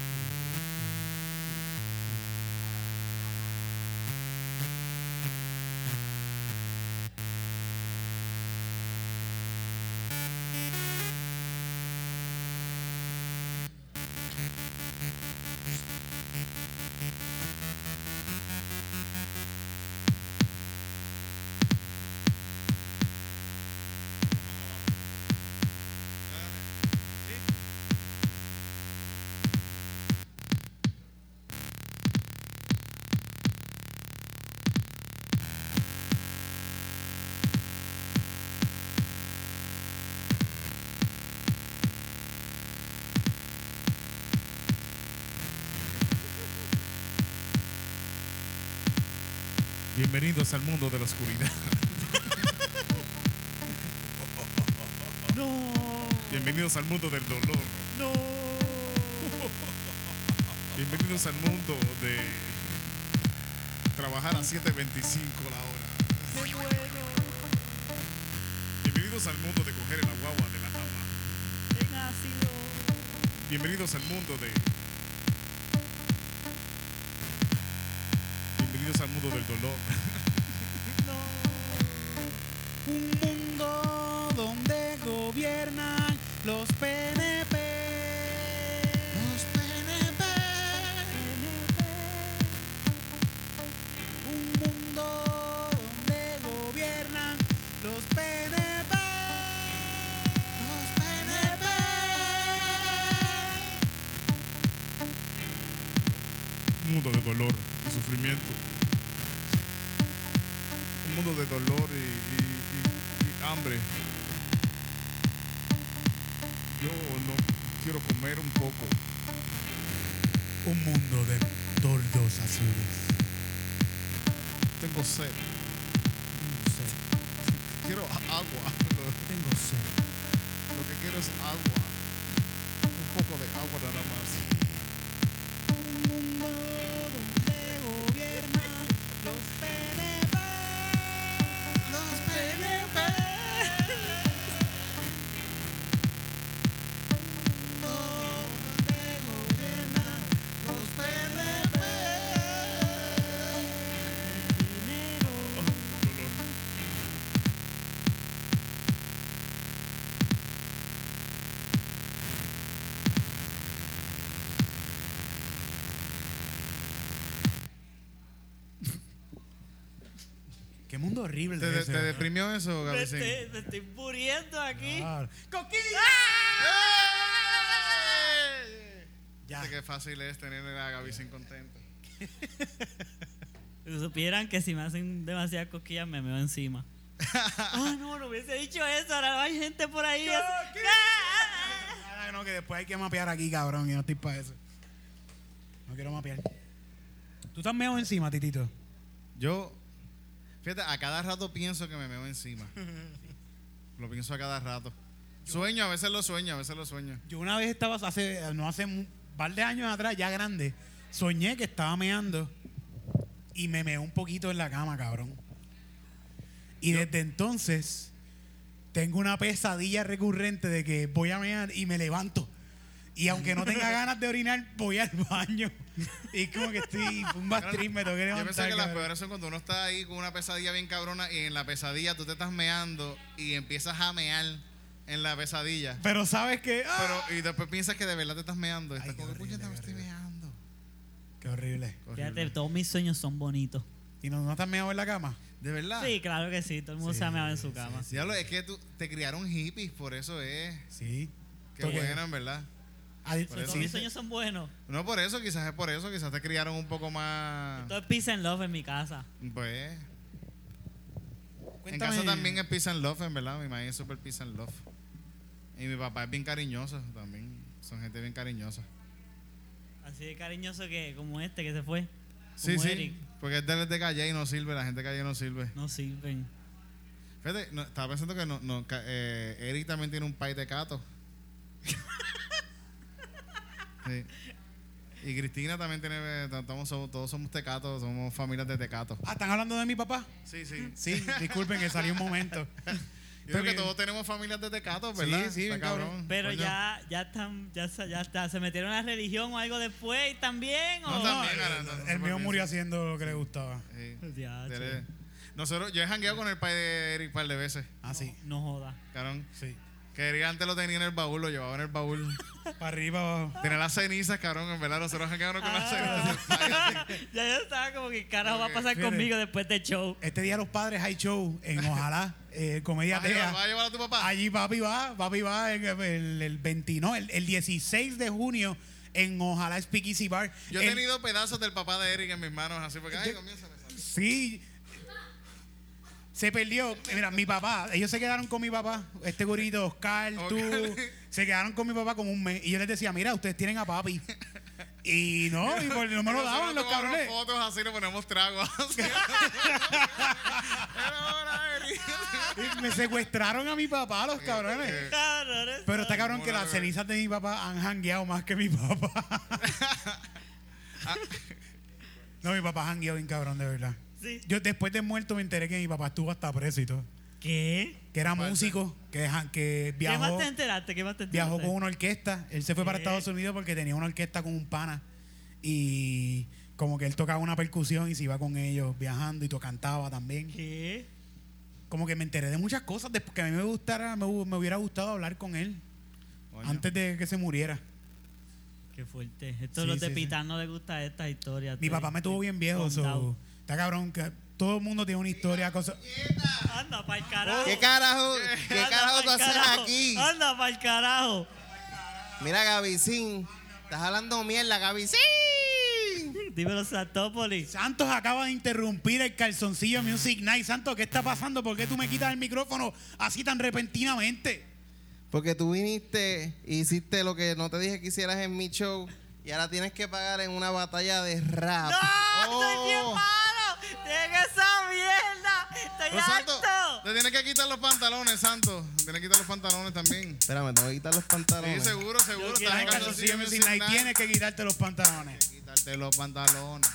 Bienvenidos al mundo de la oscuridad. No, Bienvenidos al mundo del dolor. no. Bienvenidos al mundo de trabajar a 7.25 la hora. Me muero. Bienvenidos al mundo de coger el guagua de la ácido. Bienvenidos al mundo de. nudo del dolor. Un mundo donde gobiernan los PNP. Los PNP. Un mundo donde gobiernan los PNP. Los PNP. Mundo de dolor y sufrimiento. Un mundo dolor y, y- y- y hambre. Yo no quiero comer un poco. Un mundo de tordos azules. Tengo sed. Quiero agua. Tengo sed. lo que quiero es agua. Un poco de agua nada más. Los ¿Te, deprimió eso, Me estoy, me estoy muriendo aquí. Claro. ¡Coquilla! Ya. Ya. Qué fácil es tener a Gabicín contento. Si supieran que si me hacen demasiadas cosquillas me meo encima. <laughs> Ah, no, no hubiese dicho eso. Ahora hay gente por ahí. ¡Ah! Ah, no, que después hay que mapear aquí, cabrón, y no estoy para eso. No quiero mapear. ¿Tú estás meado encima, titito? Yo, fíjate, a cada rato pienso que me meo encima. <laughs> Lo pienso a cada rato. Sueño, a veces lo sueño, a veces lo sueño. Yo una vez estaba, hace, no hace un par de años atrás, ya grande, soñé que estaba meando y me meé un poquito en la cama, cabrón. Y desde entonces tengo una pesadilla recurrente de que voy a mear y me levanto. Y aunque no tenga ganas de orinar, voy al baño. <laughs> Y como que estoy un bastriz, me tengo que Yo levantar. pensé que las peores son cuando uno está ahí con una pesadilla bien cabrona y en la pesadilla tú te estás meando y empiezas a mear en la pesadilla. Pero sabes que... ¡ah! Pero, y después piensas que de verdad te estás meando. Y Ay, estás qué como, horrible, puñeta, me qué estoy horrible. meando. Qué horrible. Fíjate, todos mis sueños son bonitos. ¿Y no, no estás meado en la cama? ¿De verdad? Sí, claro que sí. Todo el mundo Sí, se ha meado en su cama. Es que tú, te criaron hippies, por eso es. Sí. Qué bueno, en verdad. Ah, eso. mis sueños son buenos. No por eso, quizás es por eso, quizás te criaron un poco más. Todo es peace and love en mi casa. Pues. Cuéntame- En casa también es peace and love, en verdad. Mi mamá es super peace and love. Y mi papá es bien cariñoso también. Son gente bien cariñosa. Así de cariñoso que como este que se fue. Sí, Como sí. Eric. Porque es de, de calle y no sirve. La gente de calle no sirve. No sirven. Fíjate, no, estaba pensando que no, no, eh, Eric también tiene un país de cato. <laughs> Sí. Y Cristina también tiene. eh, Todos somos, todos somos tecatos, somos familias de tecatos. Ah, ¿están hablando de mi papá? Sí, sí. Sí, disculpen que salió un momento. <laughs> Yo creo que todos tenemos familias de tecatos, ¿verdad? Sí, sí, Está cabrón. Pero Coño. ya, ya están, ya, ya está, se metieron a la religión o algo después también. No, o- también, No, ahora, el- no, no, el súper mío bien, murió haciendo lo que le gustaba. Sí. Ya, Nosotros, yo he jangueado con el pai de Eric un par de veces, Ah, sí. No joda. cabrón. Sí. Que Eric antes lo tenía en el baúl, lo llevaba en el baúl. <laughs> Para arriba, abajo. Tenía las cenizas, cabrón, en verdad. Nosotros jangueamos con las Ah. cenizas. <laughs> Ya yo estaba como que carajo va a pasar Fíjate. conmigo después del show. Este día los padres hay show en <laughs> Ojalá, eh, Comedia ¿Vas a llevar- Tea. vas a llevar a tu papá? Allí papi va, papi va en el, el 20, no, el, el 16 de junio en Ojalá Speakeasy Bar. Yo he El- tenido pedazos del papá de Eric en mis manos, así porque, ay, Yo- comienza a besar. Sí. Se perdió. Mira, mi papá, ellos se quedaron con mi papá, este gurito, Oscar, tú, se quedaron con mi papá como un mes. Y yo les decía, mira, ustedes tienen a papi. Y no, y por- no me lo Nosotros daban los cabrones. fotos así, le ponemos tragos. <laughs> Y me secuestraron a mi papá, los cabrones. Eh. Pero está cabrón que las cenizas de mi papá han jangueado más que mi papá. <laughs> no, mi papá jangueó bien cabrón, de verdad. Sí. Yo después de muerto me enteré que mi papá estuvo hasta preso y todo. ¿Qué? Que era músico, que, que ¿Qué más viajó, te enteraste? ¿Qué más te enteraste? viajó con una orquesta. Él se fue para. Estados Unidos porque tenía una orquesta con un pana. Y como que él tocaba una percusión y se iba con ellos viajando y to cantaba también. ¿Qué? Como que me enteré de muchas cosas después que a mí me gustara, me, me hubiera gustado hablar con él antes de que se muriera. Qué fuerte. Esto Sí, los de sí, sí. Pitán no les gusta esta historia. Mi papá me tuvo bien viejo, so. Está cabrón que todo el mundo tiene una historia, cosa. Anda pa'l carajo. ¿Qué carajo, qué Anda carajo tú haces aquí? Anda pa'l carajo. Mira, Gabicín. Estás hablando mierda, Gabicín. Dímelo, Santópolis. Santos acaba de interrumpir el calzoncillo Music Night. Santos, ¿qué está pasando? ¿Por qué tú me quitas el micrófono así tan repentinamente? Porque tú viniste y hiciste lo que no te dije que hicieras en mi show y ahora tienes que pagar en una batalla de rap. ¡No! ¡Estoy bien Oh. ¡Deja esa mierda! ¡Estoy Pero, Santo, te tienes que quitar los pantalones, Santo. Te tienes que quitar los pantalones también. Espérame, tengo que quitar los Sí, pantalones. seguro, seguro. Estás en calzoncillo Night tienes que quitarte los pantalones. Quitarte los pantalones.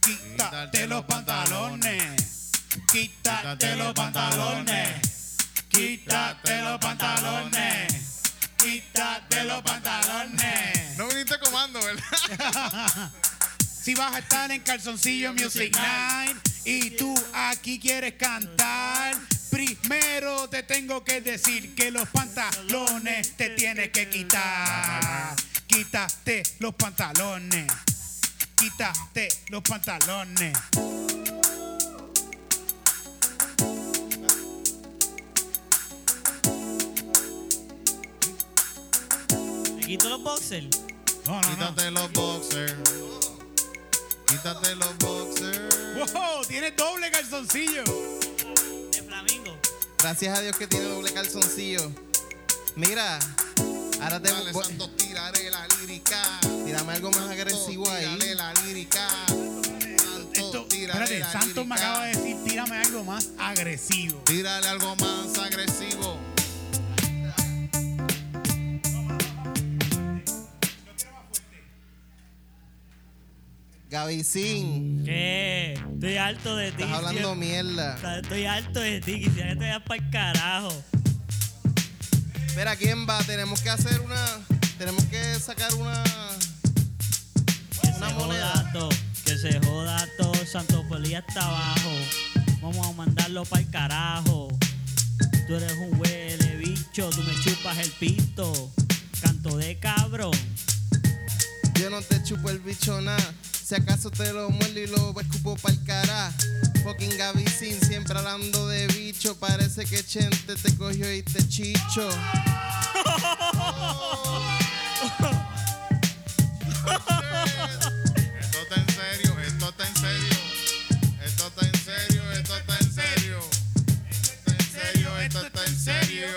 Quítate los pantalones. Quítate los pantalones. Quítate los pantalones. Quítate los pantalones. No viniste comando, ¿verdad? <laughs> Si vas a estar en Calzoncillo Music Night y tú aquí quieres cantar, primero te tengo que decir que los pantalones te tienes que quitar. Quítate los pantalones. Quítate los pantalones. Me quito los boxers. No, no, no. Quítate los boxers. Quítate los boxers. Wow, tienes doble calzoncillo. De flamingo. Gracias a Dios que tiene doble calzoncillo. Mira, ahora te Dale, voy- Santo, tiraré la lírica. Tírame algo más agresivo ahí. Tírale la lírica. Santo, Esto, tírale espérate, la Santos me acaba de decir, tírame algo más agresivo. Tírale algo más agresivo. Gavicín, ¿Qué? Estoy harto de ti. estás hablando mierda. Estoy harto de ti. Quisiera que te vayas para el carajo. Espera, ¿quién va? Tenemos que hacer una. Tenemos que sacar una. Que Una se moneda. joda todo. Que se joda todo. Santo Polía está abajo. Vamos a mandarlo para el carajo. Tú eres un huele bicho. Tú me chupas el pito. Canto de cabrón. Yo no te chupo el bicho nada. Si acaso te lo muerdo y lo escupo pa'l cara. Fucking Gavicín, siempre hablando de bicho. Parece que Chente te cogió y te chicho. Esto está en serio, esto está en serio. Esto está en serio, esto está en serio. Esto está en serio, esto está en serio.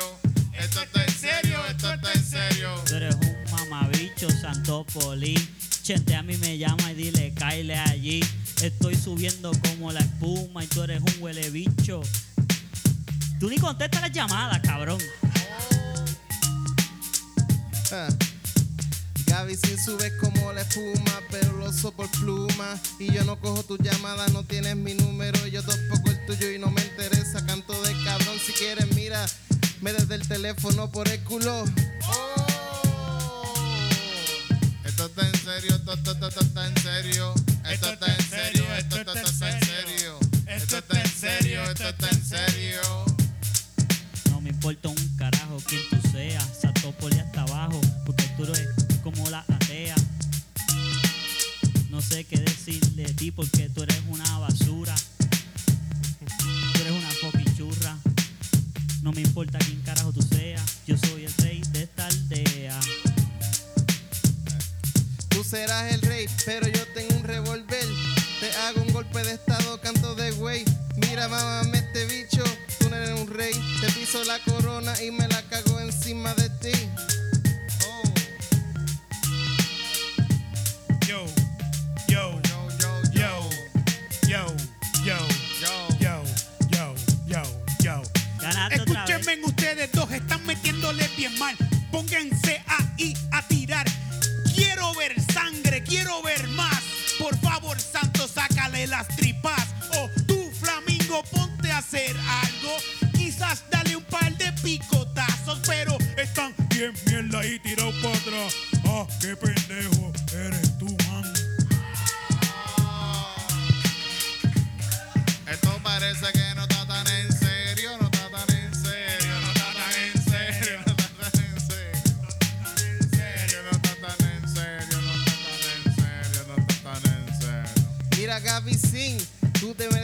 Esto está en serio, esto está en serio. Tú eres un mamabicho, Santo Poli. Chente a mí me llama y dile, caile allí. Estoy subiendo como la espuma y tú eres un huele bicho. Tú ni contestas las llamadas, cabrón. Ah. Gavicín subes como la espuma, pero lo uso por pluma. Y yo no cojo tu llamada, no tienes mi número. Yo tampoco el tuyo y no me interesa. Canto de cabrón, si quieres, mira. Me desde el teléfono por el culo. Esto está en serio, esto, esto, está en serio. Esto está en serio, esto, está en serio. Esto está en serio, esto está en serio. No me importa un carajo quién tú seas. Santo Poli hasta abajo, porque tú eres como la atea. No sé qué decir de ti porque tú eres una basura. Tú eres una fucking churra. No me importa quién carajo tú seas. Yo soy el rey de esta aldea. Serás el rey, pero yo tengo un revólver. Te hago un golpe de estado, canto de güey. Mira, mamame este bicho, tú no eres un rey. Te piso la corona y me la cago encima de ti. Oh, Yo, yo, yo, yo, yo, yo, yo, yo, yo. yo, yo. Escúchenme ustedes dos, están metiéndole bien mal. Pónganse ahí a tirar. Sácale las tripas. O tú, flamingo, ponte a hacer algo. Quizás dale un par de picotazos, pero están bien mierda y tirado para atrás. Ah, qué pendejo eres tú, man. Esto parece que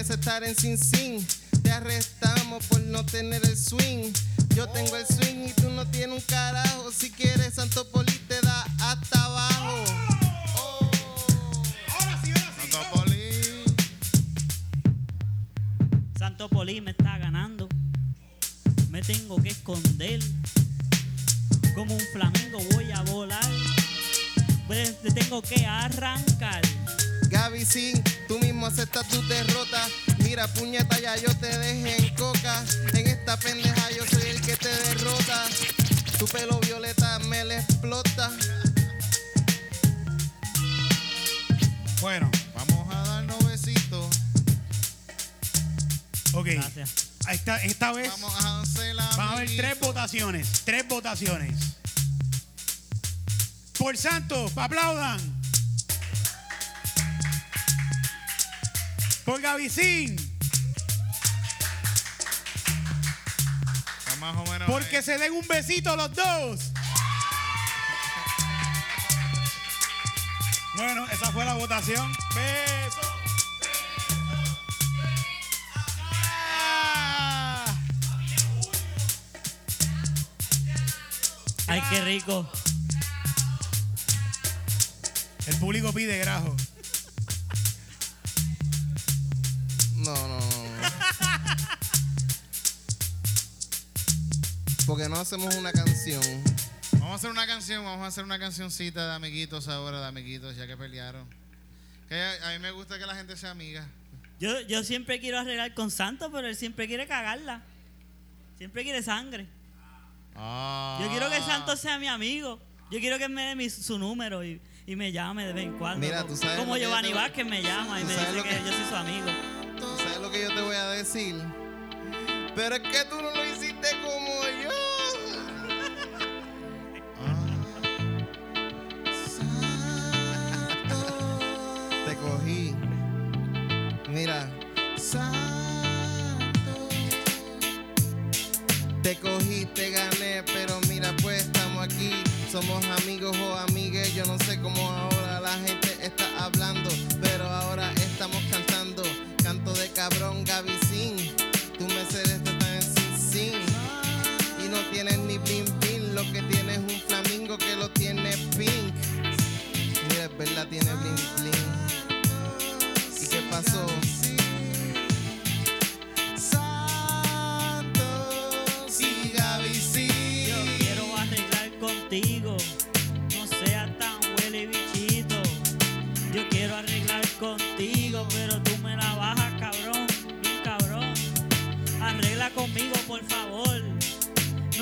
estar en Sin Sin. Te arrestamos por no tener el swing. Yo tengo el swing y tú no tienes un carajo. Si quieres, Santo Poli te da hasta abajo. Oh. Santo Poli. Santo Poli me está ganando. Me tengo que esconder. Como un flamingo voy a volar. Pues tengo que arrancar. Sí, tú mismo aceptas tu derrota. Mira, puñeta, ya yo te dejé en coca. En esta pendeja yo soy el que te derrota. Tu pelo violeta me le explota. Bueno, Vamos a darnos besitos. ok. Gracias. Esta, esta vez Vamos a hacer la. van a haber tres votaciones. Tres votaciones. Por Santos, aplaudan. Por Gavicín, Está más o menos. porque ahí. se den un besito los dos. Bueno, esa fue la votación. Beso. Ah. Ay, qué rico. El público pide grajo. Porque no hacemos una canción. Vamos a hacer una canción, vamos a hacer una cancioncita de amiguitos ahora, de amiguitos, ya que pelearon. Que a, a mí me gusta que la gente sea amiga. Yo, yo siempre quiero arreglar con Santos, pero él siempre quiere cagarla. Siempre quiere sangre. Ah. Yo quiero que Santos sea mi amigo. Yo quiero que me dé mi- su número y, y me llame de vez en cuando. Mira, tú sabes Como Giovanni te- Vázquez me llama y me dice que, que- yo soy su amigo. ¿Tú sabes lo que yo te voy a decir? Pero es que tú no lo hiciste o amigues. Yo no sé cómo ahora la gente está hablando, pero ahora estamos cantando. Canto de cabrón, Gavicín. Tú me cedes tan sin sin. Y no tienes ni bling bling, lo que tienes es un flamingo que lo tiene pink. Mira, es verdad, tiene bling bling. ¿Y qué pasó?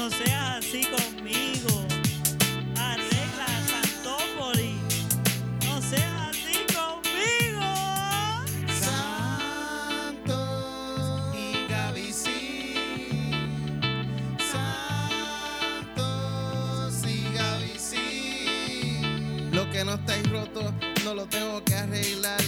No seas así conmigo. Arregla Santópolis. No seas así conmigo. Santos y Gavicín. Santos y Gavicín. Lo que no estáis roto, no lo tengo que arreglar.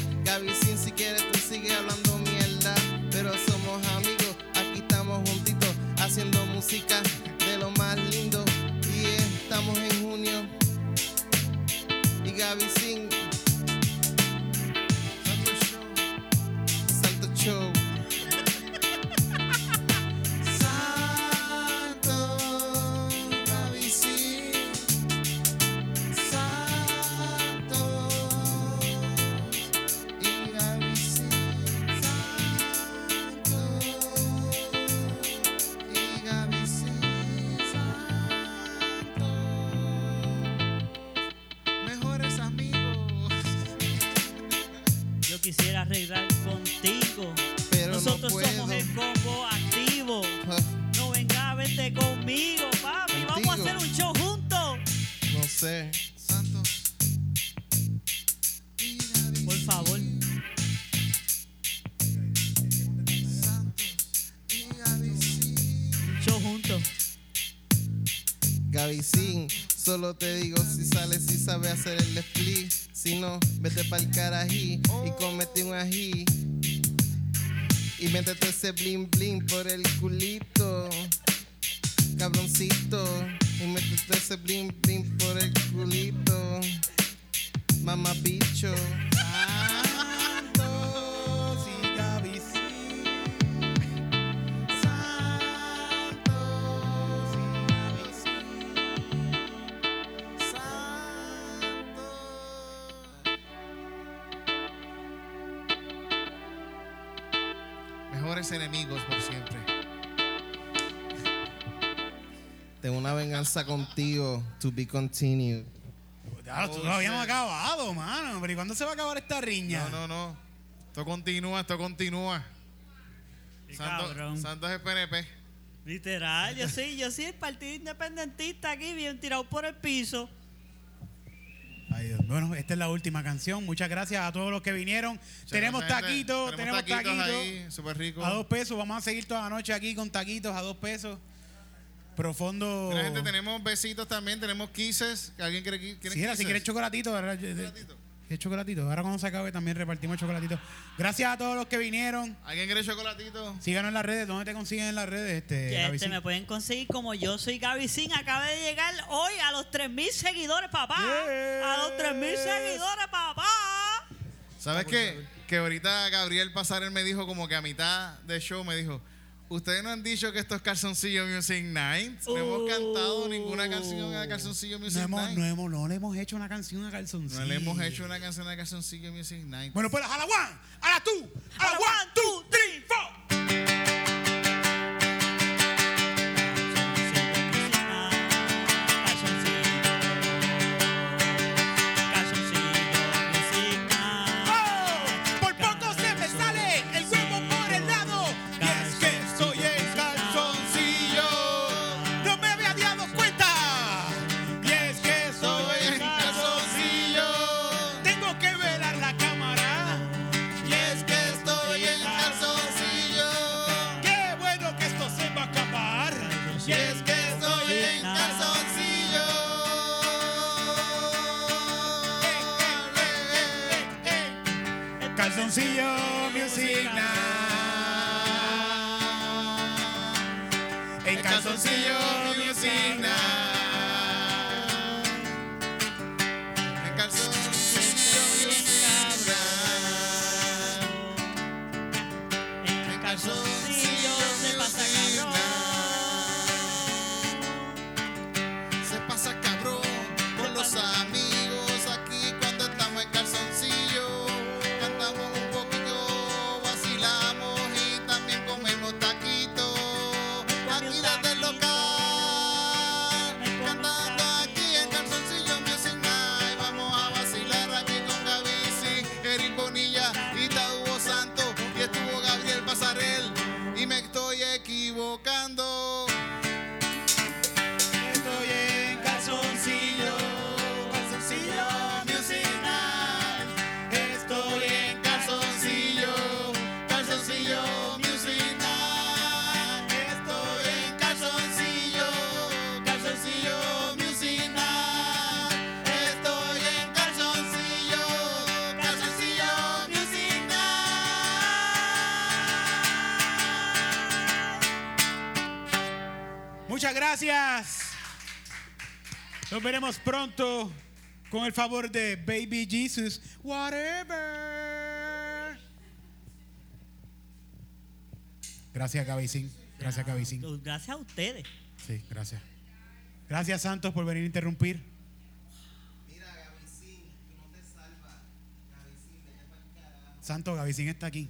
Hacer el split. Si no, vete pa'l carají y comete un ají. Y métete ese bling bling por el culito. Cabroncito. Y métete ese bling bling por el culito. Mamá bicho. To be continued. Ya, Oh, tú lo habíamos acabado, mano. Pero ¿y cuándo se va a acabar esta riña? No, no, no. Esto continúa, esto continúa. Santo, cabrón. Santos es PNP. Literal, yo sí, yo sí, el partido independentista aquí, bien tirado por el piso. Ay, Dios. Bueno, esta es la última canción. Muchas gracias a todos los que vinieron. tenemos taquitos, tenemos taquitos. ahí, súper rico. A dos pesos. Vamos a seguir toda la noche aquí con taquitos a dos pesos. Profundo. Mira, gente, tenemos besitos también, tenemos kisses. ¿Alguien quiere, qui- quiere Sí, era, si kisses? quieres chocolatito, ¿verdad? Chocolatito. ¿Quieres chocolatito? Ahora cuando se acabe también repartimos chocolatito. Gracias a todos los que vinieron. ¿Alguien quiere chocolatito? Síganos en las redes. ¿Dónde te consiguen en las redes? Este, Que este me pueden conseguir como yo soy Gaby Sin. Acaba de llegar hoy a los 3.000 seguidores, papá. A los 3.000 seguidores, papá. ¿Sabes qué? Que ahorita Gabriel Pasarel me dijo como que a mitad del show me dijo, ustedes no han dicho que esto es Calzoncillo Music Night. No hemos cantado ninguna canción de Calzoncillo Music no, hemos, Night. no, hemos, no le hemos hecho una canción a calzoncillo. No le hemos hecho una canción de Calzoncillo Music Night. Bueno, pues a la one, a la two, a la one, two, three, four. Night. En Calzoncillo Music Nos veremos pronto con el favor de Baby Jesus. Whatever. Gracias, Gavicín. Gracias, Gavicín. Gracias a ustedes. Sí, gracias. Gracias, Santos, por venir a interrumpir. Mira, Gavicín, tú no te salvas. Gavicín, vete pa'l carajo. Santo, Gavicín está aquí.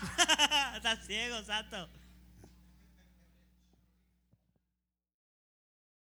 <laughs> Estás ciego, santo.